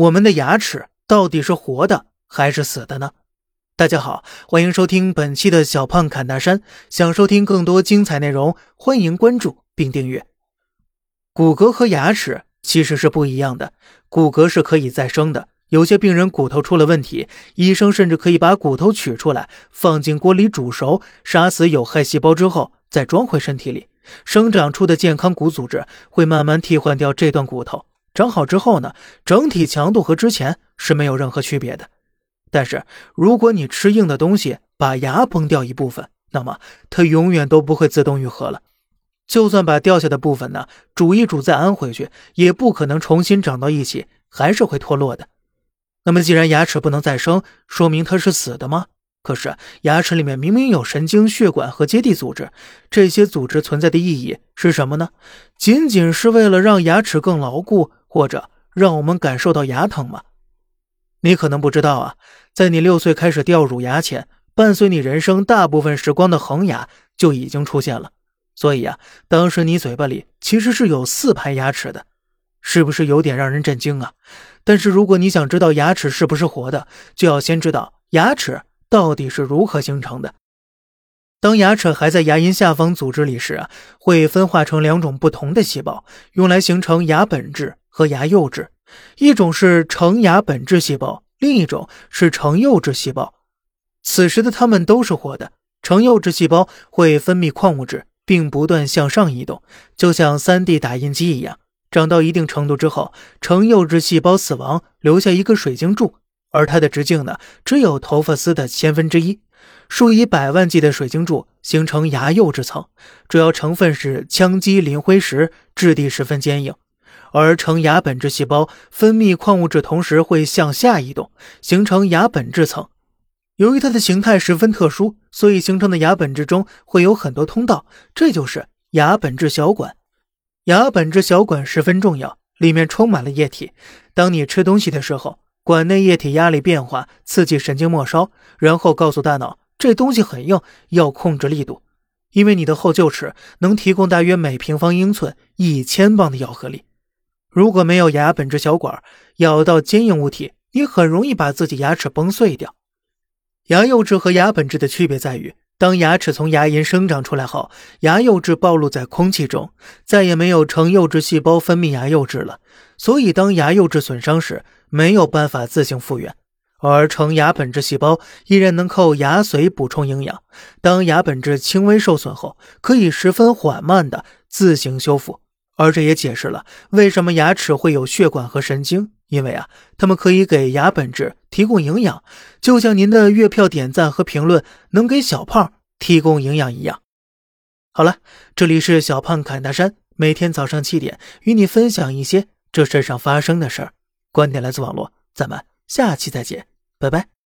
我们的牙齿到底是活的还是死的呢？大家好，欢迎收听本期的小胖侃大山。想收听更多精彩内容，欢迎关注并订阅。骨骼和牙齿其实是不一样的，骨骼是可以再生的。有些病人骨头出了问题，医生甚至可以把骨头取出来，放进锅里煮熟，杀死有害细胞之后再装回身体里。生长出的健康骨组织会慢慢替换掉这段骨头。长好之后呢，整体强度和之前是没有任何区别的。但是如果你吃硬的东西，把牙崩掉一部分，那么它永远都不会自动愈合了。就算把掉下的部分呢煮一煮再安回去，也不可能重新长到一起，还是会脱落的。那么既然牙齿不能再生，说明它是死的吗？可是牙齿里面明明有神经、血管和接地组织，这些组织存在的意义是什么呢？仅仅是为了让牙齿更牢固？或者让我们感受到牙疼吗？你可能不知道啊，在你六岁开始掉乳牙前，伴随你人生大部分时光的恒牙就已经出现了。所以啊，当时你嘴巴里其实是有四排牙齿的，是不是有点让人震惊啊？但是如果你想知道牙齿是不是活的，就要先知道牙齿到底是如何形成的。当牙齿还在牙龈下方组织里时啊，会分化成两种不同的细胞，用来形成牙本质和牙釉质。一种是成牙本质细胞，另一种是成釉质细胞。此时的它们都是活的。成釉质细胞会分泌矿物质，并不断向上移动，就像 3D 打印机一样。长到一定程度之后，成釉质细胞死亡，留下一个水晶柱，而它的直径呢，只有头发丝的千分之一。数以百万计的水晶柱形成牙釉质层，主要成分是羟基磷灰石，质地十分坚硬。而成牙本质细胞分泌矿物质同时会向下移动，形成牙本质层。由于它的形态十分特殊，所以形成的牙本质中会有很多通道，这就是牙本质小管。牙本质小管十分重要，里面充满了液体。当你吃东西的时候，管内液体压力变化刺激神经末梢，然后告诉大脑。这东西很硬，要控制力度，因为你的后臼齿能提供大约每平方英寸一千磅的咬合力。如果没有牙本质小管，咬到坚硬物体，你很容易把自己牙齿崩碎掉。牙釉质和牙本质的区别在于，当牙齿从牙龈生长出来后，牙釉质暴露在空气中，再也没有成釉质细胞分泌牙釉质了，所以当牙釉质损伤时，没有办法自行复原。而成牙本质细胞依然能靠牙髓补充营养。当牙本质轻微受损后，可以十分缓慢的自行修复。而这也解释了为什么牙齿会有血管和神经，因为啊，它们可以给牙本质提供营养，就像您的月票点赞和评论能给小胖提供营养一样。好了，这里是小胖侃大山，每天早上七点与你分享一些这世上发生的事儿。观点来自网络，咱们下期再见。拜拜。